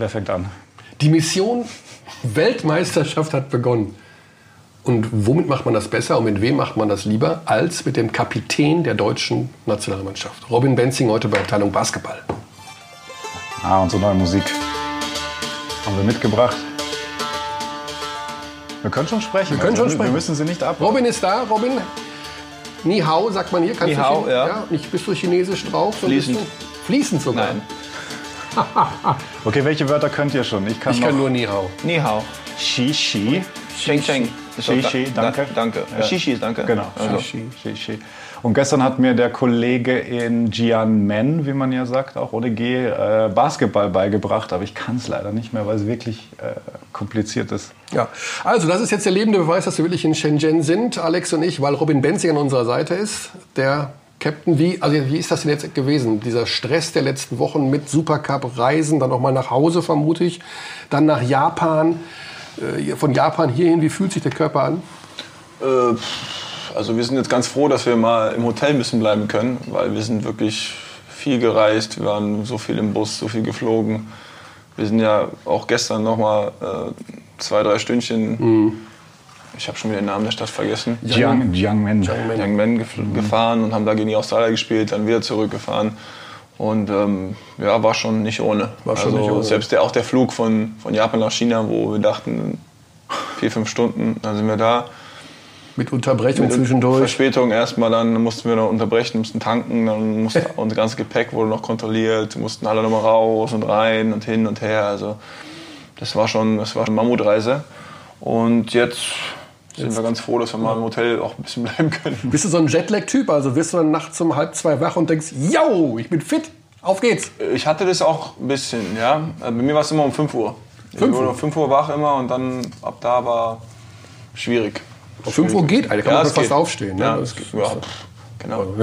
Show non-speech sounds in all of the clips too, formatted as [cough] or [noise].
Wer fängt an? Die Mission Weltmeisterschaft hat begonnen. Und womit macht man das besser und mit wem macht man das lieber als mit dem Kapitän der deutschen Nationalmannschaft? Robin Benzing heute bei Abteilung Basketball. Ah, unsere neue Musik haben wir mitgebracht. Wir können schon sprechen. Wir können schon also, sprechen. Wir müssen sie nicht ab. Robin ist da. Robin, Ni Hao sagt man hier. Kannst Ni du Hao, Chin- ja. Nicht bist du chinesisch drauf? Fließend. Fließend sogar. Nein. [laughs] Okay, welche Wörter könnt ihr schon? Ich kann, Ich kann nur Ni Hao. Ni hao. Shi, Shi. Sheng Shi, auch da- Shi, danke. Da, danke. Ja. Shishi ist danke. Genau, Also, Shi, Shi, Shi. Und gestern hat mir der Kollege in Jianmen, wie man ja sagt, auch ohne G, äh, Basketball beigebracht. Aber ich kann es leider nicht mehr, weil es wirklich äh, kompliziert ist. Ja, also das ist jetzt der lebende Beweis, dass wir wirklich in Shenzhen sind, Alex und ich, weil Robin Benzing an unserer Seite ist, der Captain. Wie, also wie ist das denn jetzt gewesen? Dieser Stress der letzten Wochen mit Supercup, Reisen, dann auch mal nach Hause vermute ich, dann nach Japan, äh, von Japan hierhin. Wie fühlt sich der Körper an? Äh, also wir sind jetzt ganz froh, dass wir mal im Hotel ein bisschen bleiben können, weil wir sind wirklich viel gereist. Wir waren so viel im Bus, so viel geflogen. Wir sind ja auch gestern noch mal äh, zwei, drei Stündchen. Ich habe schon wieder den Namen der Stadt vergessen. Jiang, Jiangmen. Yangmen gef gefahren und haben da gegen die Australier gespielt, dann wieder zurückgefahren. Und ähm, ja, war schon nicht ohne. War schon also nicht ohne. Selbst der, auch der Flug von, von Japan nach China, wo wir dachten, vier, fünf Stunden, dann sind wir da. Mit Unterbrechung Mit zwischendurch. Verspätung erstmal, dann mussten wir noch unterbrechen, mussten tanken, dann musste [laughs] unser ganzes Gepäck wurde noch kontrolliert, mussten alle nochmal raus und rein und hin und her. Also das war schon, das war eine Mammutreise. Und jetzt sind wir ganz froh, dass wir mal im Hotel auch ein bisschen [laughs] bleiben können. Bist du so ein Jetlag-Typ? Also wirst du dann nachts um halb zwei wach und denkst, yo, ich bin fit, auf geht's. Ich hatte das auch ein bisschen, ja. Bei mir war es immer um 5 Uhr. Ich 5 wurde Uhr? um 5 Uhr wach immer und dann ab da war schwierig. Um 5 Uhr geht, Alter, kann Ja, man fast geht. aufstehen. Ne? Ja, Das das geht. ja, genau. [laughs]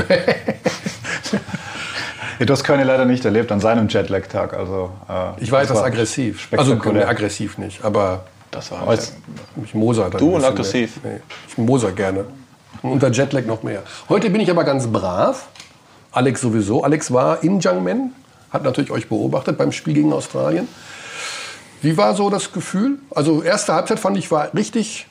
Ja, du hast Körny leider nicht erlebt an seinem Jetlag-Tag. Also, äh, Ich war das etwas aggressiv. Also aggressiv nicht, aber Das war Als- ich moser dann. Du und aggressiv. mehr. Nee, ich moser gerne. Und unter Jetlag noch mehr. Heute bin ich aber ganz brav. Alex sowieso. Alex war in Jiangmen, hat natürlich euch beobachtet beim Spiel gegen Australien. Wie war so das Gefühl? Also erste Halbzeit fand ich war richtig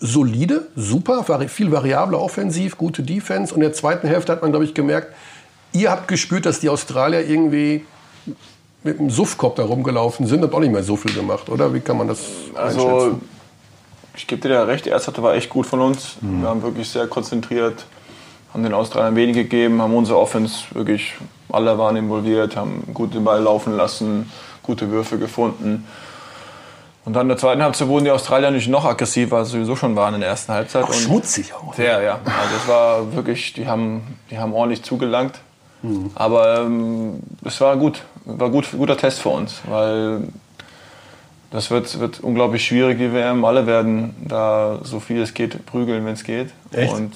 solide, super, vari viel variabler offensiv, gute Defense. Und in der zweiten Hälfte hat man, glaube ich, gemerkt, ihr habt gespürt, dass die Australier irgendwie mit dem Suffkopf da rumgelaufen sind und auch nicht mehr so viel gemacht, oder? Wie kann man das Also, einschätzen? ich gebe dir da recht, die erste Halbzeit war echt gut von uns. Wir haben wirklich sehr konzentriert, haben den Australiern wenig gegeben, haben unsere Offense wirklich, alle waren involviert, haben gut den Ball laufen lassen, gute Würfe gefunden. Und dann in der zweiten Halbzeit wurden die Australier nicht noch aggressiver, als sie sowieso schon waren in der ersten Halbzeit. Auch Und schmutzig auch. Sehr, ja. Also es war wirklich, die haben, die haben ordentlich zugelangt. Aber ähm, es war gut, war gut, guter Test für uns, weil das wird, wird unglaublich schwierig, die WM. Alle werden da so viel es geht prügeln, wenn es geht. Echt? Und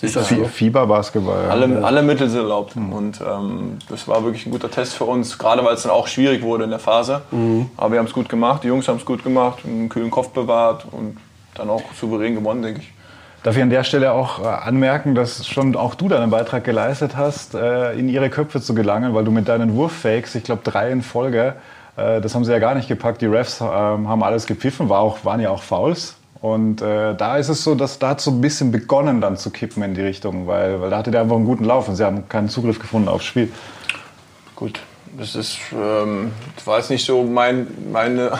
Ist das so? Fieberbasketball. Ja. alle, alle Mittel sind erlaubt. Und ähm, das war wirklich ein guter Test für uns, gerade weil es dann auch schwierig wurde in der Phase. Aber wir haben es gut gemacht, die Jungs haben es gut gemacht, einen kühlen Kopf bewahrt und dann auch souverän gewonnen, denke ich. Darf ich an der Stelle auch äh, anmerken, dass schon auch du deinen Beitrag geleistet hast, äh, in ihre Köpfe zu gelangen, weil du mit deinen Wurffakes, ich glaube drei in Folge, äh, das haben sie ja gar nicht gepackt. Die Refs ähm, haben alles gepfiffen, war auch, waren ja auch Fouls. Und äh, da ist es so, dass da hat so ein bisschen begonnen dann zu kippen in die Richtung, weil, weil da hatte der einfach einen guten Lauf und sie haben keinen Zugriff gefunden aufs Spiel. Gut, das ist, ähm, das war jetzt nicht so mein, meine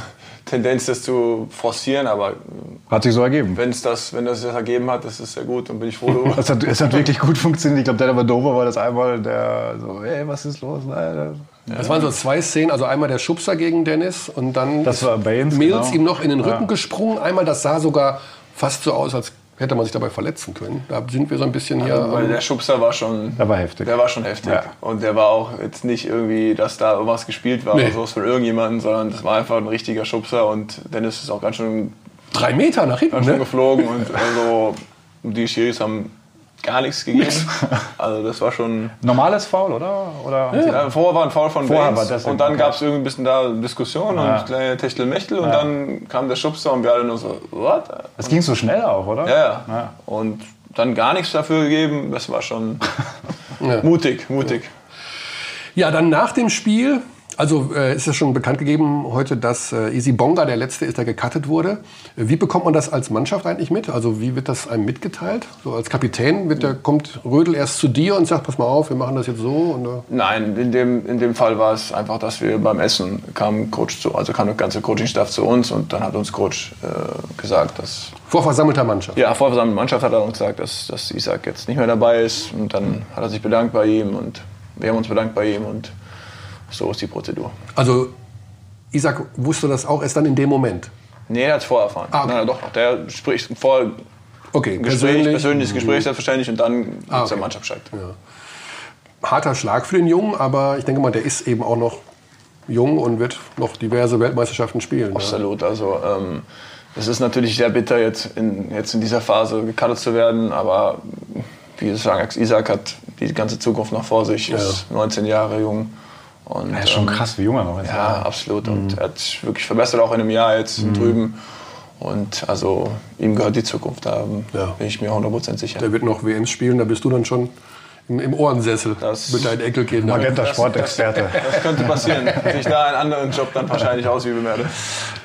Tendenz, das zu forcieren, aber Hat sich so ergeben. wenn es das, wenn das, das ergeben hat, das ist sehr gut und bin ich froh [laughs] darüber. Es hat, es hat wirklich gut funktioniert. Ich glaube, der aber Dover war das einmal, der so, ey, was ist los? Nein, Das waren so zwei Szenen, also einmal der Schubser gegen Dennis und dann Das war Baines, Mills genau. ihm noch in den Rücken Ja. gesprungen. Einmal, das sah sogar fast so aus, als hätte man sich dabei verletzen können. Da sind wir so ein bisschen hier. Weil ähm, der Schubser war schon, Der war heftig. der war schon heftig. Ja. Und der war auch jetzt nicht irgendwie, dass da irgendwas gespielt war Nee. oder sowas von irgendjemandem, sondern das war einfach ein richtiger Schubser und Dennis ist auch ganz schön, drei Meter nach hinten. ganz schön Ne? geflogen und also die Schiris haben gar nichts gegeben. [laughs] Also das war schon. Normales Foul, oder? oder Ja, vorher war ein Foul von Vorher Baines war das- und dann gab es irgendwie ein bisschen da Diskussion Ja. und kleine Techtelmechtel und dann kam der Schubser und wir alle nur so, what? Es ging so schnell auch, oder? Ja, ja. Ja. Und dann gar nichts dafür gegeben, das war schon [laughs] Ja. mutig, mutig. Ja, dann nach dem Spiel Also äh, ist ja schon bekannt gegeben heute, dass äh, Easy Bonga der letzte ist, der gecuttet wurde. Wie bekommt man das als Mannschaft eigentlich mit? Also wie wird das einem mitgeteilt? So als Kapitän wird der, kommt Rödel erst zu dir und sagt, pass mal auf, wir machen das jetzt so? Und, äh Nein, in dem, in dem Fall war es einfach, dass wir beim Essen kam Coach zu, also kam der ganze Coaching-Staff zu uns und dann hat uns Coach äh, gesagt, dass vor versammelter Mannschaft. Ja, vor versammelter Mannschaft hat er uns gesagt, dass, dass Isaac jetzt nicht mehr dabei ist und dann hat er sich bedankt bei ihm und wir haben uns bedankt bei ihm und so ist die Prozedur. Also Isaac wusste das auch erst dann in dem Moment? Nee, er hat es vorher erfahren. Ah, okay. Nein, doch, der spricht vor okay, Gespräch, persönlich, persönliches Gespräch mhm. selbstverständlich und dann ah, okay. der Mannschaft Bescheid. Ja. Harter Schlag für den Jungen, aber ich denke mal, der ist eben auch noch jung und wird noch diverse Weltmeisterschaften spielen. Absolut, ja. also ähm, es ist natürlich sehr bitter, jetzt in, jetzt in dieser Phase gecuttet zu werden, aber wie Sie sagen, Isaac hat die ganze Zukunft noch vor sich, ist 19 Jahre jung. Und, ja, ist schon ähm, krass, wie jung er noch ist. Ja, ja. absolut. Mhm. Und er hat sich wirklich verbessert, auch in einem Jahr jetzt mhm. drüben. Und also ihm gehört die Zukunft, da ja. bin ich mir 100% sicher. Der wird noch WMs spielen, da bist du dann schon im Ohrensessel das mit deinen Enkelkindern. Magenta Sportexperte. Das, das, könnte passieren, [laughs] dass ich da einen anderen Job dann wahrscheinlich ausüben werde.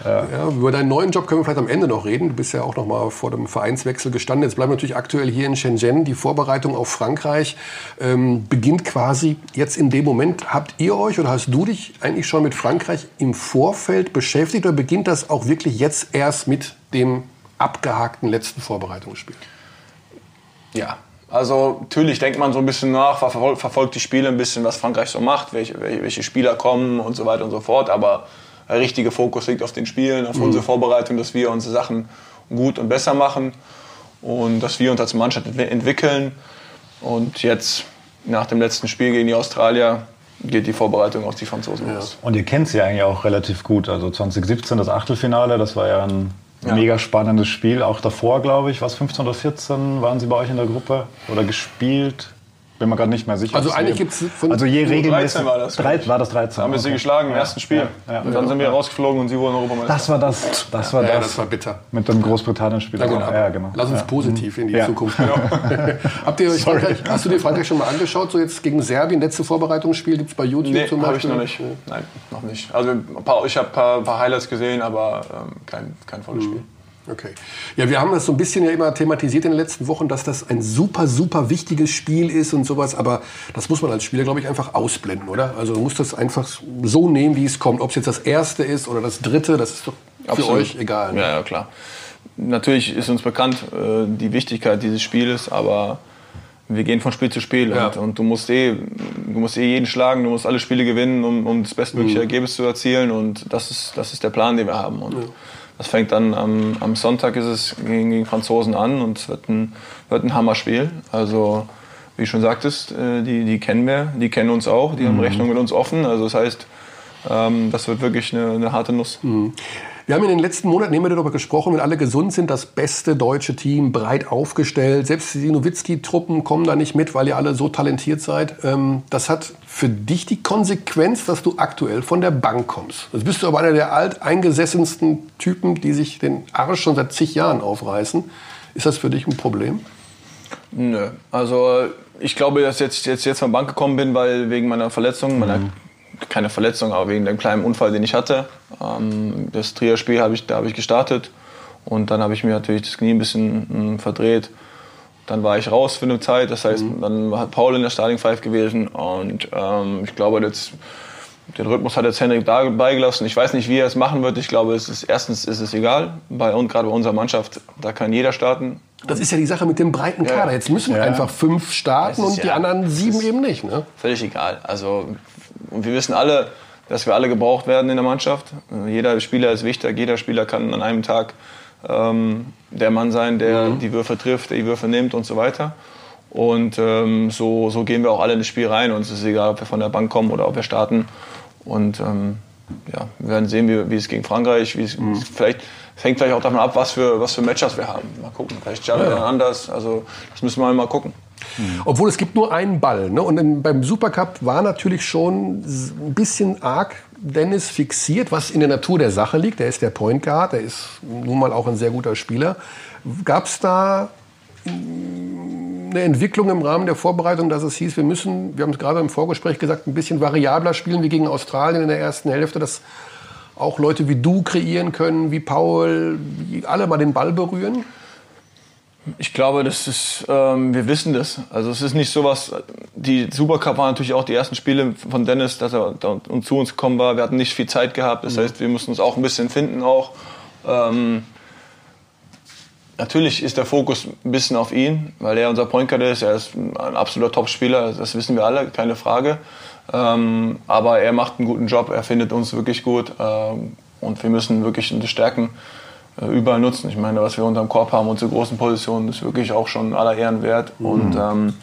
Ja. ja. über deinen neuen Job können wir vielleicht am Ende noch reden. Du bist ja auch noch mal vor dem Vereinswechsel gestanden. Jetzt bleiben wir natürlich aktuell hier in Shenzhen. Die Vorbereitung auf Frankreich ähm, beginnt quasi jetzt in dem Moment. Habt ihr euch oder hast du dich eigentlich schon mit Frankreich im Vorfeld beschäftigt oder beginnt das auch wirklich jetzt erst mit dem abgehakten letzten Vorbereitungsspiel? Ja, also natürlich denkt man so ein bisschen nach, verfolgt, verfolgt die Spiele ein bisschen, was Frankreich so macht, welche, welche Spieler kommen und so weiter und so fort. Aber der richtige Fokus liegt auf den Spielen, auf mhm. unsere Vorbereitung, dass wir unsere Sachen gut und besser machen und dass wir uns als Mannschaft entwickeln. Und jetzt nach dem letzten Spiel gegen die Australier geht die Vorbereitung auf die Franzosen los. Und ihr kennt sie eigentlich auch relativ gut. Also 2017 das Achtelfinale, das war ja ein ja. Mega spannendes Spiel. Auch davor, glaube ich, was 15 oder 14 waren Sie bei euch in der Gruppe oder gespielt? Bin mir gerade nicht mehr sicher. Also eigentlich gibt es von Also je regelmäßig. 13 war das. 13, war das 13. Haben wir sie geschlagen im ja. ersten Spiel. Ja. Und dann sind wir rausgeflogen und sie wurden Europameister. Das war das. Das war das. Ja, das war bitter. Mit dem Großbritannien-Spiel. Ja, genau. Lass uns positiv in die Zukunft. [laughs] Genau. Habt ihr euch Frankreich, hast du dir Frankreich schon mal angeschaut? So jetzt gegen Serbien, letzte Vorbereitungsspiel gibt es bei YouTube nee, zum Beispiel? habe ich noch nicht. Nein, noch nicht. Also ich habe ein paar, paar, Highlights gesehen, aber ähm, kein, kein volles mhm. Spiel. Okay. Ja, wir haben das so ein bisschen ja immer thematisiert in den letzten Wochen, dass das ein super, super wichtiges Spiel ist und sowas. Aber das muss man als Spieler, glaube ich, einfach ausblenden, oder? Also du musst das einfach so nehmen, wie es kommt. Ob es jetzt das erste ist oder das dritte, das ist doch für Absolut. euch egal. Ne? Ja, ja, klar. Natürlich ist uns bekannt äh, die Wichtigkeit dieses Spieles, aber wir gehen von Spiel zu Spiel ja. und, und, du musst eh, du musst eh jeden schlagen, du musst alle Spiele gewinnen, um, um das bestmögliche mhm. Ergebnis zu erzielen und das ist, das ist der Plan, den wir haben. Und ja. Das fängt dann am, am Sonntag ist es gegen, gegen Franzosen an und es wird ein, wird ein Hammerspiel. Also wie du schon sagtest, äh, die, die kennen wir, die kennen uns auch, die mhm. haben Rechnung mit uns offen. Also das heißt, ähm, das wird wirklich eine, eine harte Nuss. Mhm. Wir haben in den letzten Monaten immer darüber gesprochen, wenn alle gesund sind, das beste deutsche Team, breit aufgestellt. Selbst die Nowitzki-Truppen kommen da nicht mit, weil ihr alle so talentiert seid. Ähm, das hat für dich die Konsequenz, dass du aktuell von der Bank kommst. Jetzt bist du aber einer der alteingesessensten Typen, die sich den Arsch schon seit zig Jahren aufreißen. Ist das für dich ein Problem? Nö. Also ich glaube, dass ich jetzt, jetzt, jetzt von der Bank gekommen bin, weil wegen meiner Verletzung, meiner mhm keine Verletzung, aber wegen dem kleinen Unfall, den ich hatte. Ähm, das Trier-Spiel habe ich, da habe ich gestartet und dann habe ich mir natürlich das Knie ein bisschen äh, verdreht. Dann war ich raus für eine Zeit, das heißt, mhm. dann hat Paul in der Starting Five gewesen und ähm, ich glaube, jetzt, den Rhythmus hat jetzt Henrik dabei gelassen. Ich weiß nicht, wie er es machen wird. Ich glaube, es ist, erstens ist es egal, bei, und gerade bei unserer Mannschaft, da kann jeder starten. Das ist ja die Sache mit dem breiten Kader. Jetzt müssen ja. einfach fünf starten und die ja, anderen sieben eben nicht. Ne? Völlig egal. Also und wir wissen alle, dass wir alle gebraucht werden in der Mannschaft. Jeder Spieler ist wichtig, jeder Spieler kann an einem Tag ähm, der Mann sein, der mhm. die Würfe trifft, der die Würfe nimmt und so weiter. Und ähm, so, so gehen wir auch alle in das Spiel rein. Und es ist egal, ob wir von der Bank kommen oder ob wir starten. Und ähm, ja, wir werden sehen, wie, wie es gegen Frankreich, wie es, mhm. vielleicht es hängt vielleicht auch davon ab, was für, was für Matchups wir haben. Mal gucken. Vielleicht Jared ja. anders. Also das müssen wir mal gucken. Mhm. Obwohl es gibt nur einen Ball. Ne? Und in, beim Supercup war natürlich schon ein bisschen arg Dennis fixiert, was in der Natur der Sache liegt. Der ist der Point Guard, der ist nun mal auch ein sehr guter Spieler. Gab es da eine eine Entwicklung im Rahmen der Vorbereitung, dass es hieß, wir müssen, wir haben es gerade im Vorgespräch gesagt, ein bisschen variabler spielen wie gegen Australien in der ersten Hälfte, dass auch Leute wie du kreieren können, wie Paul, wie alle mal den Ball berühren? Ich glaube, das ist, ähm, wir wissen das. Also es ist nicht so was, die Supercup waren natürlich auch die ersten Spiele von Dennis, dass er da und zu uns gekommen war. Wir hatten nicht viel Zeit gehabt. Das mhm. heißt, wir mussten uns auch ein bisschen finden auch. Ähm, natürlich ist der Fokus ein bisschen auf ihn, weil er unser Point Guard ist. Er ist ein absoluter Top-Spieler, das wissen wir alle, keine Frage. Ähm, aber er macht einen guten Job, er findet uns wirklich gut. Ähm, und wir müssen wirklich die Stärken überall nutzen. Ich meine, was wir unter dem Korb haben, unsere großen Positionen, ist wirklich auch schon aller Ehren wert. Mhm. Und, ähm,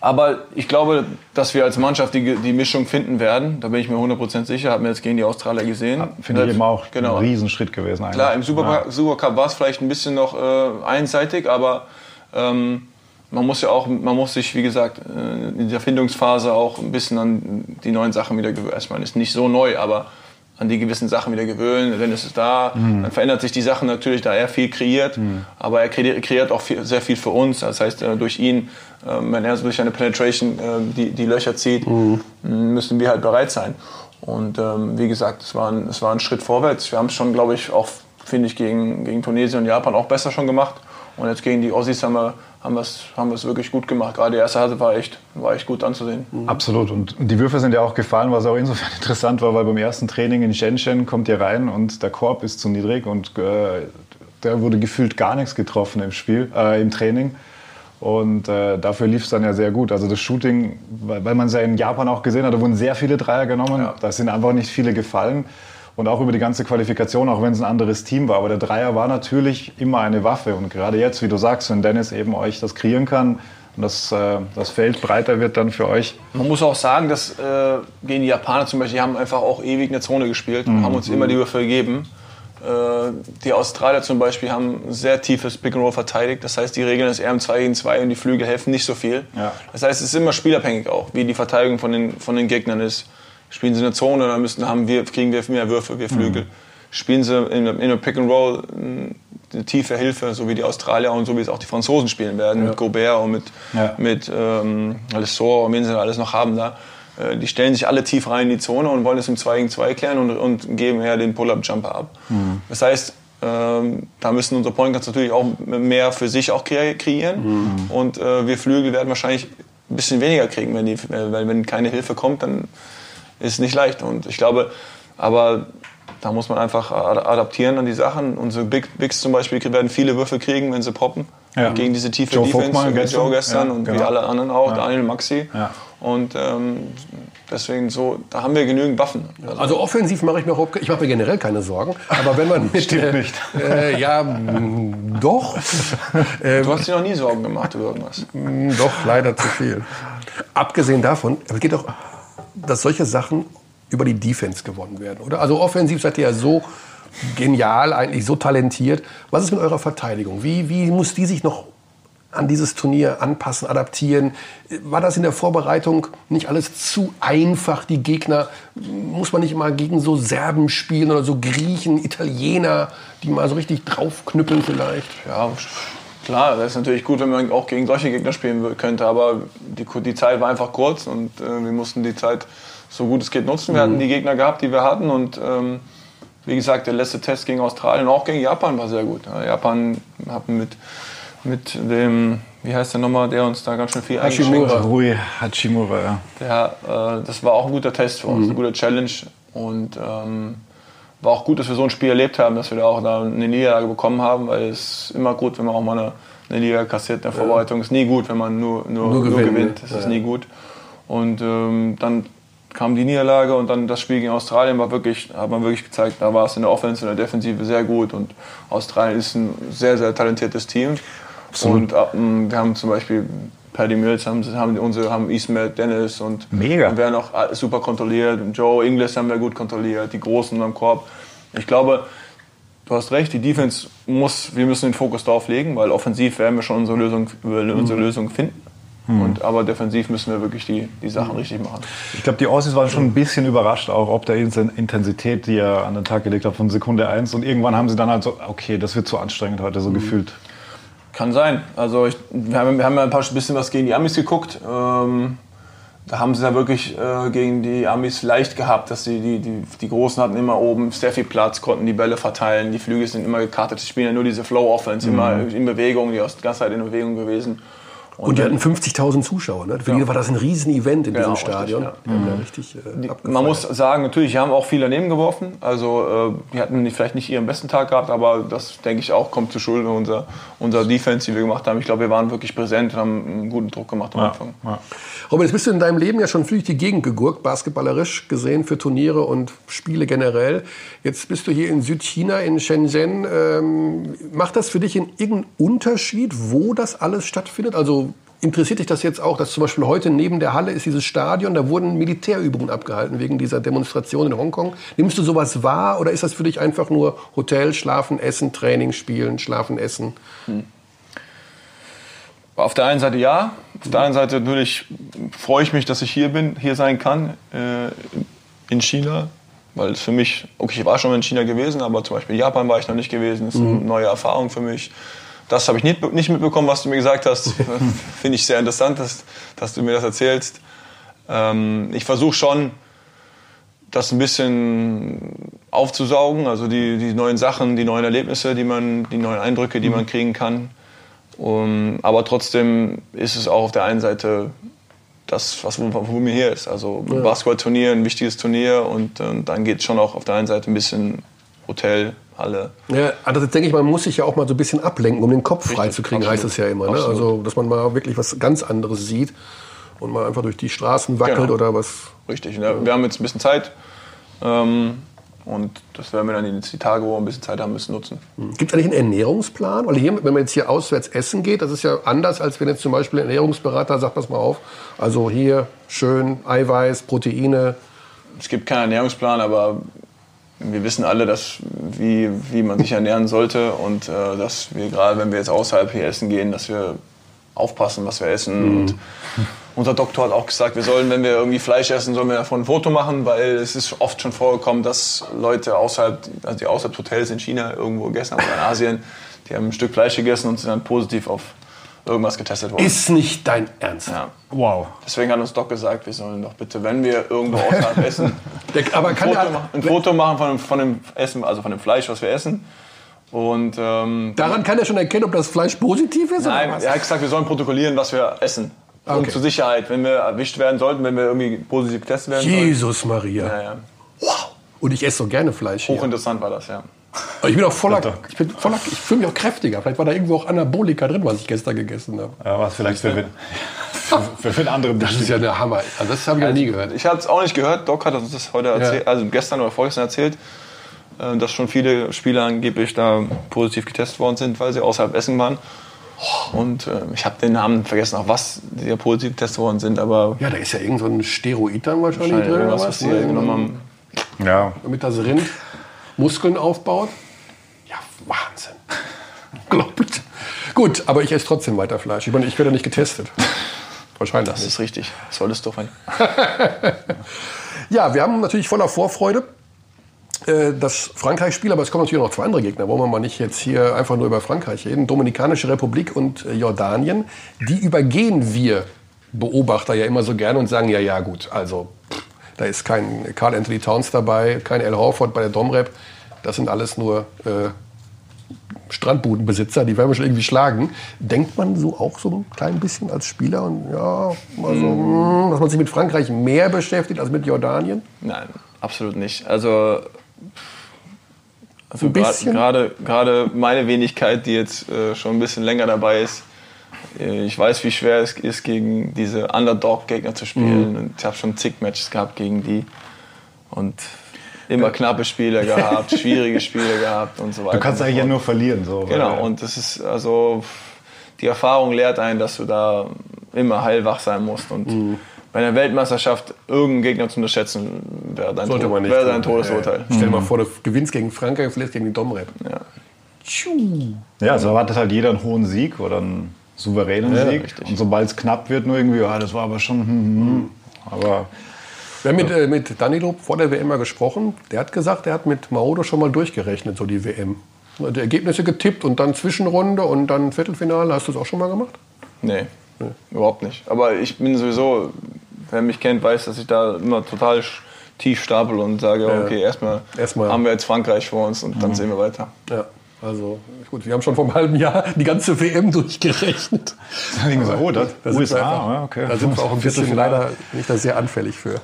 aber ich glaube, dass wir als Mannschaft die, die Mischung finden werden. Da bin ich mir 100% sicher. Haben wir jetzt gegen die Australier gesehen. Finde ich immer auch genau. ein Riesenschritt gewesen. Eigentlich. Klar, im Supercup, ja. Supercup war es vielleicht ein bisschen noch äh, einseitig, aber ähm, man muss ja auch, man muss sich, wie gesagt, äh, in der Findungsphase auch ein bisschen an die neuen Sachen wieder gewöhnen. Ich meine, ist nicht so neu, aber an die gewissen Sachen wieder gewöhnen. Dann ist es da, mhm. dann verändert sich die Sachen natürlich, da er viel kreiert. Mhm. Aber er kreiert auch viel, sehr viel für uns. Das heißt, äh, durch ihn, ähm, wenn er durch seine Penetration äh, die, die Löcher zieht, mhm. müssen wir halt bereit sein. Und ähm, wie gesagt, es war, ein, es war ein Schritt vorwärts. Wir haben es schon, glaube ich, auch, finde ich, gegen, gegen Tunesien und Japan auch besser schon gemacht. Und jetzt gegen die Aussies haben wir haben wir es haben wirklich gut gemacht. Gerade die erste Halbzeit war echt, war echt gut anzusehen. Mhm. Absolut. Und die Würfe sind ja auch gefallen, was auch insofern [laughs] interessant war, weil beim ersten Training in Shenzhen kommt ihr rein und der Korb ist zu niedrig und äh, da wurde gefühlt gar nichts getroffen im Spiel, äh, im Training. Und äh, dafür lief es dann ja sehr gut. Also das Shooting, weil, weil man es ja in Japan auch gesehen hat, da wurden sehr viele Dreier genommen. Ja. Da sind einfach nicht viele gefallen und auch über die ganze Qualifikation, auch wenn es ein anderes Team war. Aber der Dreier war natürlich immer eine Waffe. Und gerade jetzt, wie du sagst, wenn Dennis eben euch das kreieren kann und das, äh, das Feld breiter wird dann für euch. Man muss auch sagen, dass äh, gegen die Japaner zum Beispiel, die haben einfach auch ewig in der Zone gespielt und mhm. haben uns immer die Würfel gegeben. Äh, die Australier zum Beispiel haben ein sehr tiefes Pick and Roll verteidigt. Das heißt, die Regeln ist eher im 2 gegen 2 und die Flügel helfen nicht so viel. Ja. Das heißt, es ist immer spielabhängig auch, wie die Verteidigung von den, von den Gegnern ist. Spielen sie in der Zone, dann müssen, haben wir, kriegen wir mehr Würfe, wir Flügel. Mhm. Spielen sie in, in einem Pick and Roll eine tiefe Hilfe, so wie die Australier und so wie es auch die Franzosen spielen werden, ja. mit Gobert und mit, ja. mit ähm, Alessor und wen sie alles noch haben da. Äh, die stellen sich alle tief rein in die Zone und wollen es im 2 gegen 2 klären und, und geben eher den Pull-Up-Jumper ab. Mhm. Das heißt, ähm, da müssen unsere Point Guards natürlich auch mehr für sich auch kreieren. Mhm. Und äh, wir Flügel werden wahrscheinlich ein bisschen weniger kriegen, wenn, die, weil wenn keine Hilfe kommt, dann ist nicht leicht. Und ich glaube, aber da muss man einfach adaptieren an die Sachen. Unsere Big, Bigs zum Beispiel werden viele Würfe kriegen, wenn sie poppen. Ja. Gegen diese tiefe Joe Defense. Vogtmann, gestern. Joe gestern ja, und genau. wie alle anderen auch, ja. Daniel Maxi. Und ähm, deswegen so, da haben wir genügend Waffen. Also, also offensiv mache ich mir ich mache mir generell keine Sorgen. Aber wenn man mit, [laughs] stimmt äh, nicht. Äh, ja, doch. [laughs] du hast dir noch nie Sorgen gemacht über irgendwas. Doch, leider zu viel. Abgesehen davon, es geht doch dass solche Sachen über die Defense gewonnen werden, oder? Also offensiv seid ihr ja so genial, eigentlich so talentiert. Was ist mit eurer Verteidigung? Wie, wie muss die sich noch an dieses Turnier anpassen, adaptieren? War das in der Vorbereitung nicht alles zu einfach? Die Gegner, muss man nicht immer gegen so Serben spielen oder so Griechen, Italiener, die mal so richtig draufknüppeln vielleicht? Ja, Klar, das ist natürlich gut, wenn man auch gegen solche Gegner spielen könnte, aber die, die Zeit war einfach kurz und äh, wir mussten die Zeit so gut es geht nutzen. Wir mhm. hatten die Gegner gehabt, die wir hatten und ähm, wie gesagt, der letzte Test gegen Australien, auch gegen Japan war sehr gut. Ja, Japan hat mit, mit dem, wie heißt der nochmal, der uns da ganz schön viel Hachimura. Rui Hachimura, ja. Der, äh, das war auch ein guter Test für uns, mhm. eine gute Challenge und ähm, war auch gut, dass wir so ein Spiel erlebt haben, dass wir da auch da eine Niederlage bekommen haben, weil es ist immer gut, wenn man auch mal eine, eine Liga kassiert in der Vorbereitung. Ja. Ist nie gut, wenn man nur, nur, nur, nur gewinnt. Das ja. ist nie gut. Und ähm, dann kam die Niederlage und dann das Spiel gegen Australien war wirklich, hat man wirklich gezeigt, da war es in der Offense und der Defensive sehr gut und Australien ist ein sehr, sehr talentiertes Team. Absolut. Und äh, wir haben zum Beispiel Paddy Mills haben, haben unsere haben Ismet, Dennis und, Mega. werden auch super kontrolliert. Joe Inglis haben wir gut kontrolliert, die Großen am Korb. Ich glaube, du hast recht, die Defense muss, wir müssen den Fokus darauf legen, weil offensiv werden wir schon unsere Lösung, unsere mhm. Lösung finden. Mhm. Und, aber defensiv müssen wir wirklich die, die Sachen mhm. richtig machen. Ich glaube, die Aussies waren schon ein bisschen überrascht, auch ob der Intensität, die er an den Tag gelegt hat, von Sekunde 1. Und irgendwann haben sie dann halt so, okay, das wird zu anstrengend heute, so mhm. gefühlt Kann sein. Also ich, wir, haben, wir haben ja ein paar bisschen was gegen die Amis geguckt. Ähm, da haben sie ja wirklich äh, gegen die Amis leicht gehabt, dass sie die, die, die Großen hatten immer oben sehr viel Platz, konnten die Bälle verteilen, die Flüge sind immer gekartet, sie spielen ja nur diese Flow-Offense, mhm. immer in Bewegung, die aus die ganze Zeit in Bewegung gewesen. Und, und die hatten 50.000 Zuschauer. Ne? Für ja. die war das ein Riesen-Event in diesem Stadion. Richtig, ja. mhm. richtig, äh, man muss sagen, natürlich, die haben auch viel daneben geworfen. Also äh, die hatten vielleicht nicht ihren besten Tag gehabt, aber das, denke ich, auch kommt zu Schulden unserer, unserer Defense, die wir gemacht haben. Ich glaube, wir waren wirklich präsent und haben einen guten Druck gemacht am Anfang. Robert, jetzt bist du in deinem Leben ja schon durch die Gegend gegurkt, basketballerisch gesehen für Turniere und Spiele generell. Jetzt bist du hier in Südchina, in Shenzhen. Ähm, macht das für dich irgendeinen Unterschied, wo das alles stattfindet? Also interessiert dich das jetzt auch, dass zum Beispiel heute neben der Halle ist dieses Stadion, da wurden Militärübungen abgehalten wegen dieser Demonstration in Hongkong. Nimmst du sowas wahr oder ist das für dich einfach nur Hotel, Schlafen, Essen, Training, Spielen, Schlafen, Essen? Hm. Auf der einen Seite ja, auf der anderen Seite natürlich freue ich mich, dass ich hier bin, hier sein kann äh, in China, weil es für mich, okay, ich war schon in China gewesen, aber zum Beispiel Japan war ich noch nicht gewesen, das ist eine mhm. neue Erfahrung für mich. Das habe ich nicht, nicht mitbekommen, was du mir gesagt hast. [laughs] Finde ich sehr interessant, dass, dass du mir das erzählst. Ähm, ich versuche schon, das ein bisschen aufzusaugen, also die, die neuen Sachen, die neuen Erlebnisse, die man, die neuen Eindrücke, die man mhm. kriegen kann. Um, aber trotzdem ist es auch auf der einen Seite das, was wo mir hier ist. Also ja. Basketballturnier, ein wichtiges Turnier und, und dann geht es schon auch auf der einen Seite ein bisschen Hotel, Halle. Ja, also denke ich, man muss sich ja auch mal so ein bisschen ablenken, um den Kopf freizukriegen, heißt es ja immer. Ne? Also, dass man mal wirklich was ganz anderes sieht und mal einfach durch die Straßen wackelt genau. oder was. Richtig, ne? wir haben jetzt ein bisschen Zeit. Ähm, und das werden wir dann die, die Tage, wo wir ein bisschen Zeit haben müssen, nutzen. Hm. Gibt es eigentlich einen Ernährungsplan? Weil hier, wenn man jetzt hier auswärts essen geht, das ist ja anders, als wenn jetzt zum Beispiel ein Ernährungsberater sagt, pass mal auf, also hier schön Eiweiß, Proteine. Es gibt keinen Ernährungsplan, aber wir wissen alle, dass, wie, wie man sich ernähren sollte und äh, dass wir gerade, wenn wir jetzt außerhalb hier essen gehen, dass wir aufpassen, was wir essen. Mhm. Und unser Doktor hat auch gesagt, wir sollen, wenn wir irgendwie Fleisch essen, sollen wir davon ein Foto machen, weil es ist oft schon vorgekommen, dass Leute außerhalb, also die außerhalb Hotels in China irgendwo gegessen haben oder in Asien, die haben ein Stück Fleisch gegessen und sind dann positiv auf irgendwas getestet worden. Ist nicht dein Ernst? Ja. Wow. Deswegen hat uns Doc gesagt, wir sollen doch bitte, wenn wir irgendwo außerhalb [laughs] essen, aber ein, Foto, machen, ein Foto machen von dem, von dem Essen, also von dem Fleisch, was wir essen. Und, ähm, Daran kann er schon erkennen, ob das Fleisch positiv ist? Nein, er hat gesagt, wir sollen protokollieren, was wir essen. Okay. Und zur Sicherheit, wenn wir erwischt werden sollten, wenn wir irgendwie positiv getestet werden Jesus sollten. Maria. Ja, ja. Wow. Und ich esse so gerne Fleisch. Hochinteressant war das, ja. Ich bin auch voller, ich bin voller, ich fühle mich auch kräftiger. Vielleicht war da irgendwo auch Anabolika drin, was ich gestern gegessen habe. Ja, was vielleicht für, für, für, andere Das ist ja der Hammer. Also das habe ich also, noch nie gehört. Ich habe es auch nicht gehört. Doc hat uns das heute erzählt, ja. also gestern oder vorgestern erzählt, äh, dass schon viele Spieler angeblich da positiv getestet worden sind, weil sie außerhalb Essen waren. Und äh, ich habe den Namen vergessen, auch was die ja positiv getestet worden sind, aber. Ja, da ist ja irgend so ein Steroid dann wahrscheinlich, wahrscheinlich drin. Was, was die genommen haben. Ja. Damit das Rind Muskeln aufbaut. Ja, Wahnsinn. [laughs] Glaubt. Gut, aber ich esse trotzdem weiter Fleisch. Ich meine, ich werde nicht getestet. Wahrscheinlich. Das nicht. ist richtig. Solltest du. [laughs] ja, wir haben natürlich voller Vorfreude äh, das Frankreich-Spiel, aber es kommen natürlich noch zwei andere Gegner. Wollen wir mal nicht jetzt hier einfach nur über Frankreich reden? Dominikanische Republik und äh, Jordanien. Die übergehen wir Beobachter ja immer so gerne und sagen, ja, ja, gut, also da ist kein Carl Anthony Towns dabei, kein Al Horford bei der Domrep. Das sind alles nur äh, Strandbudenbesitzer, die werden wir schon irgendwie schlagen. Denkt man so auch so ein klein bisschen als Spieler und ja, also, mm. dass man sich mit Frankreich mehr beschäftigt als mit Jordanien? Nein, absolut nicht. Also also gerade gerade meine Wenigkeit, die jetzt äh, schon ein bisschen länger dabei ist, ich weiß, wie schwer es ist, gegen diese Underdog-Gegner zu spielen. Mhm. Und ich habe schon zig Matches gehabt gegen die. Und immer knappe Spiele gehabt, [laughs] schwierige Spiele gehabt und so weiter. Du kannst eigentlich ja nur verlieren. So, genau, und das ist also, die Erfahrung lehrt einen, dass du da immer heilwach sein musst. Und mhm. bei einer Weltmeisterschaft irgendeinen Gegner zu unterschätzen, wäre dein, Sollte Tod, wäre dein Todesurteil. Ja. Stell dir mal vor, du gewinnst gegen Frankreich, verlierst gegen die Domrep. Ja. Ja, so erwartet halt jeder einen hohen Sieg oder einen souveränen ja, Sieg. Richtig. Und sobald es knapp wird, nur irgendwie, ja, das war aber schon. Hm, hm, hm. Mhm. Aber wir haben mit, äh, mit Danilo vor der WM mal gesprochen. Der hat gesagt, er hat mit Maodo schon mal durchgerechnet, so die WM. Die Ergebnisse getippt und dann Zwischenrunde und dann Viertelfinale. Hast du das auch schon mal gemacht? Nee, überhaupt nicht. Aber ich bin sowieso, wer mich kennt, weiß, dass ich da immer total tief stapel und sage, okay, erstmal, Erstmal. haben wir jetzt Frankreich vor uns und dann sehen wir weiter. Ja. Also gut, wir haben schon vor einem halben Jahr die ganze WM durchgerechnet. Wir so, oh, das, Da USA, einfach- ja, okay. Da sind wir auch ein bisschen leider nicht da sehr anfällig für.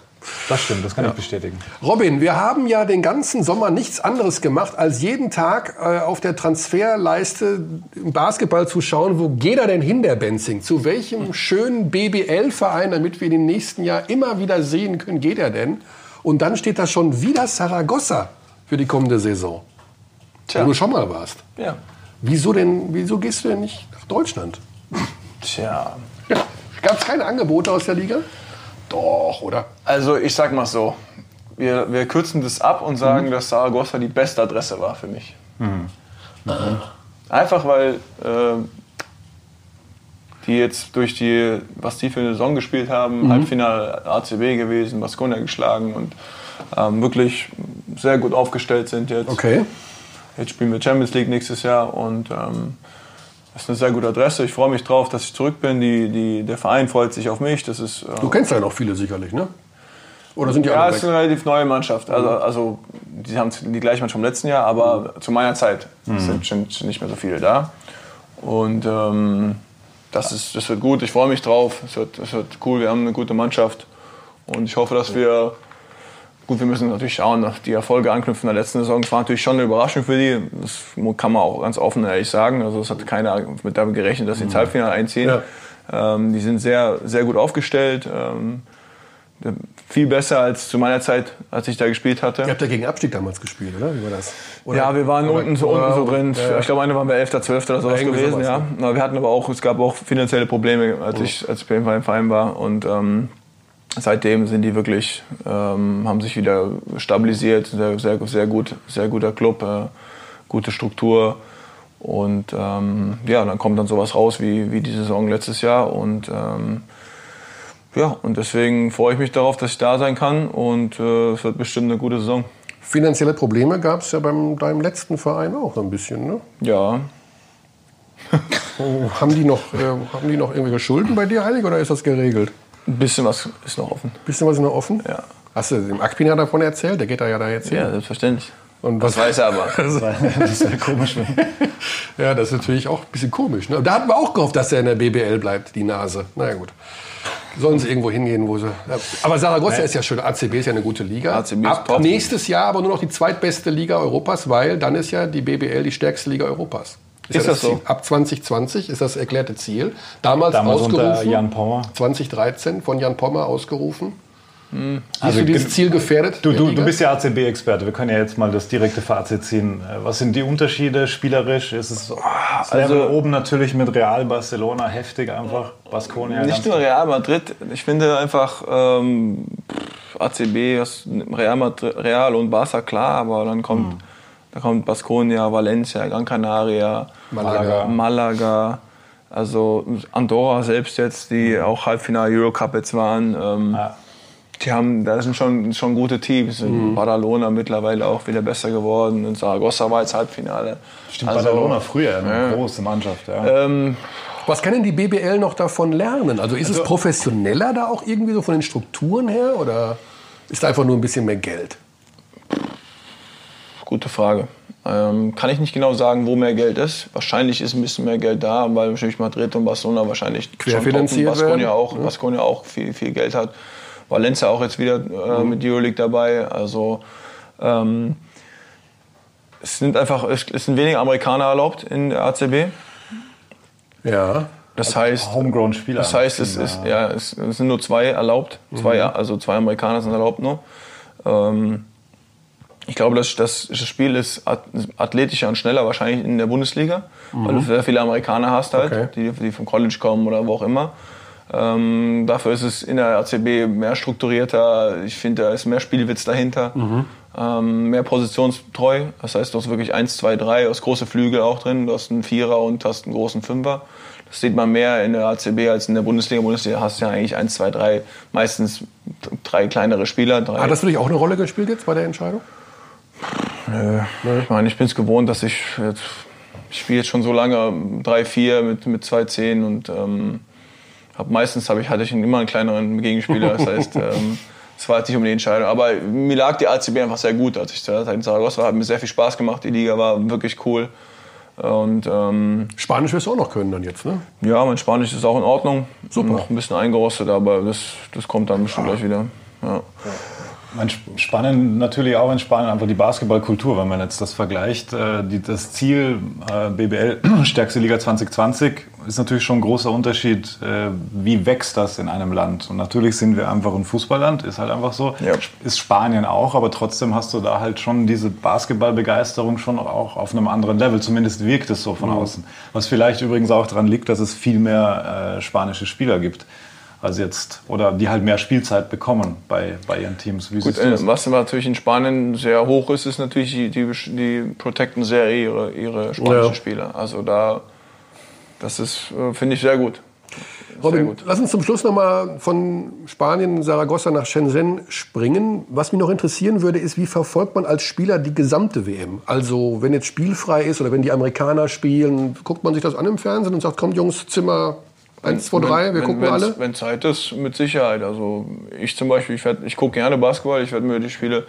Das stimmt, das kann ich bestätigen. Robin, wir haben ja den ganzen Sommer nichts anderes gemacht, als jeden Tag äh, auf der Transferleiste im Basketball zu schauen, wo geht er denn hin, der Benzing? Zu welchem schönen BBL-Verein, damit wir ihn im nächsten Jahr immer wieder sehen können, geht er denn? Und dann steht da schon wieder Saragossa für die kommende Saison, Tja. wo du schon mal warst. Ja. Wieso denn, wieso gehst du denn nicht nach Deutschland? Tja. Ja. Gab es keine Angebote aus der Liga? Doch, oder? Also ich sag mal so, wir, wir kürzen das ab und sagen, dass Saragossa die beste Adresse war für mich. Einfach weil äh, die jetzt durch die, was die für eine Saison gespielt haben, Halbfinale ACB gewesen, Baskonia geschlagen und ähm, wirklich sehr gut aufgestellt sind jetzt. Okay. Jetzt spielen wir Champions League nächstes Jahr und ähm, das ist eine sehr gute Adresse. Ich freue mich drauf, dass ich zurück bin. Die, die, der Verein freut sich auf mich. Das ist, äh, Du kennst ja noch viele sicherlich, ne? Oder sind die ja, es ist eine relativ neue Mannschaft. Also, also die haben die gleiche Mannschaft vom letzten Jahr, aber zu meiner Zeit sind schon schon nicht mehr so viele da. Und ähm, das, ist, das wird gut. Ich freue mich drauf. Es wird, es wird cool. Wir haben eine gute Mannschaft. Und ich hoffe, dass wir. Gut, wir müssen natürlich schauen, auf die Erfolge anknüpfen der letzten Saison. Das war natürlich schon eine Überraschung für die. Das kann man auch ganz offen ehrlich sagen. Also es hat keiner mit damit gerechnet, dass sie ins Halbfinale einziehen. Ähm, die sind sehr, sehr gut aufgestellt. Ähm, viel besser als zu meiner Zeit, als ich da gespielt hatte. Ihr habt ja gegen Abstieg damals gespielt, oder? Wie war das? Oder- Ja, wir waren unten, so, unten so drin. Ja. Ich glaube, eine waren wir 11., 12. oder sowas Irgendwie gewesen. sowas, ja. ne? Wir hatten aber auch, es gab auch finanzielle Probleme, als ich, als ich beim Verein war. Und ähm, seitdem sind die wirklich, ähm, haben sich wieder stabilisiert. Sehr, sehr, sehr gut, sehr guter Club, äh, gute Struktur. Und ähm, ja, dann kommt dann sowas raus wie, wie die Saison letztes Jahr. Und ähm, ja, und deswegen freue ich mich darauf, dass ich da sein kann. Und äh, es wird bestimmt eine gute Saison. Finanzielle Probleme gab es ja beim deinem letzten Verein auch so ein bisschen, ne? Ja, [laughs] Oh, haben, die noch, äh, haben die noch irgendwelche Schulden bei dir eigentlich oder ist das geregelt? Ein bisschen was ist noch offen. Bisschen was ist noch offen? Ja. Hast du dem Akpina davon erzählt? Der geht da ja da jetzt hin. Ja, selbstverständlich. Und Das weiß er aber. [laughs] Das wäre komisch, wenn. [laughs] Ja, das ist natürlich auch ein bisschen komisch. Ne? Da hatten wir auch gehofft, dass er in der BBL bleibt, die Nase. Na ja, gut. Sollen sie irgendwo hingehen, wo sie. Ja. Aber Saragossa ist ja schön. ACB ist ja eine gute Liga. ACB ist Ab nächstes Jahr aber nur noch die zweitbeste Liga Europas, weil dann ist ja die BBL die stärkste Liga Europas. Ja Ist das so? Ziel. Ab 2020 ist das erklärte Ziel. Damals, Damals unter ausgerufen. Jan Pommer. 2013 von Jan Pommer ausgerufen. Siehst Also du dieses Ziel gefährdet? Du, du, du bist ja ACB-Experte. Wir können ja jetzt mal das direkte Fazit ziehen. Was sind die Unterschiede spielerisch? Ist es das Level also- oben natürlich mit Real Barcelona heftig einfach? Baskonia. Nicht nur Real Madrid. Ich finde einfach ähm, ACB, das- Real, Madrid, Real und Barca klar, aber dann kommt, da kommt Baskonia, Valencia, Gran Canaria, Malaga. Malaga. Also Andorra selbst jetzt, die auch Halbfinale Eurocup jetzt waren. Ähm, Ja. Die haben, da sind schon, schon gute Teams. Badalona mittlerweile auch wieder besser geworden. Und Saragossa war jetzt Halbfinale. Stimmt, Also, Barcelona früher, eine ja. große Mannschaft. Ja. Ähm, Was kann denn die BBL noch davon lernen? Also ist es professioneller da auch irgendwie so von den Strukturen her oder ist da einfach nur ein bisschen mehr Geld? Gute Frage. Ähm, kann ich nicht genau sagen, wo mehr Geld ist. Wahrscheinlich ist ein bisschen mehr Geld da, weil natürlich Madrid und Barcelona wahrscheinlich Querfinanziert Baskonia auch, Baskonia auch viel, viel Geld hat. Valencia auch jetzt wieder äh, mit Euroleague dabei. Also ähm, es sind einfach es, es sind weniger Amerikaner erlaubt in der ACB. Ja. Das heißt, Homegrown-Spieler. das heißt, es, ist, ja, es, es sind nur zwei erlaubt. Zwei, Also zwei Amerikaner sind erlaubt nur. Ähm, ich glaube, das, das, das Spiel ist at- athletischer und schneller wahrscheinlich in der Bundesliga, weil du sehr viele Amerikaner hast halt, Okay. die, die vom College kommen oder wo auch immer. Ähm, dafür ist es in der ACB mehr strukturierter. Ich finde, da ist mehr Spielwitz dahinter. Ähm, mehr positionstreu. Das heißt, du hast wirklich 1, 2, 3, du hast große Flügel auch drin. Du hast einen Vierer und hast einen großen Fünfer. Das sieht man mehr in der ACB als in der Bundesliga. Bundesliga hast du ja eigentlich 1, 2, 3, meistens drei kleinere Spieler. Drei. Hat das für dich auch eine Rolle gespielt jetzt bei der Entscheidung? Nö. Ich meine, ich bin es gewohnt, dass ich jetzt, ich spiele jetzt schon so lange 3-4 mit, mit 2-10 und ähm, hab, meistens hab ich, hatte ich immer einen kleineren Gegenspieler. Das heißt, [laughs] ähm, es war jetzt nicht um die Entscheidung. Aber mir lag die ACB einfach sehr gut. Als ich da in Saragossa war, hat mir sehr viel Spaß gemacht. Die Liga war wirklich cool. Und, ähm, Spanisch wirst du auch noch können dann jetzt, ne? Ja, mein Spanisch ist auch in Ordnung. Super. Noch ein bisschen eingerostet, aber das, das kommt dann bestimmt ja. gleich wieder. Ja. Spannend natürlich auch in Spanien einfach die Basketballkultur, wenn man jetzt das vergleicht. Äh, das Ziel äh, BBL, [clears throat] stärkste Liga 2020, ist natürlich schon ein großer Unterschied. Äh, wie wächst das in einem Land? Und natürlich sind wir einfach ein Fußballland, ist halt einfach so. Ja. Ist Spanien auch, aber trotzdem hast du da halt schon diese Basketballbegeisterung schon auch auf einem anderen Level. Zumindest wirkt es so von mhm. außen. Was vielleicht übrigens auch daran liegt, dass es viel mehr spanische Spieler gibt als jetzt oder die halt mehr Spielzeit bekommen bei, bei ihren Teams. Wie Gut, äh, was natürlich in Spanien sehr hoch ist, ist natürlich die, die, die protecten sehr ihre, ihre spanischen ja. Spieler. Also da, das ist, äh, finde ich sehr gut. Robin, gut. lass uns zum Schluss nochmal von Spanien, Saragossa nach Shenzhen springen. Was mich noch interessieren würde, ist, wie verfolgt man als Spieler die gesamte WM? Also, wenn jetzt spielfrei ist oder wenn die Amerikaner spielen, guckt man sich das an im Fernsehen und sagt, kommt Jungs, Zimmer, Eins, zwei, drei, wir wenn, gucken alle. Wenn Zeit ist, mit Sicherheit. Also ich zum Beispiel, ich, ich gucke gerne Basketball, ich werde mir die Spiele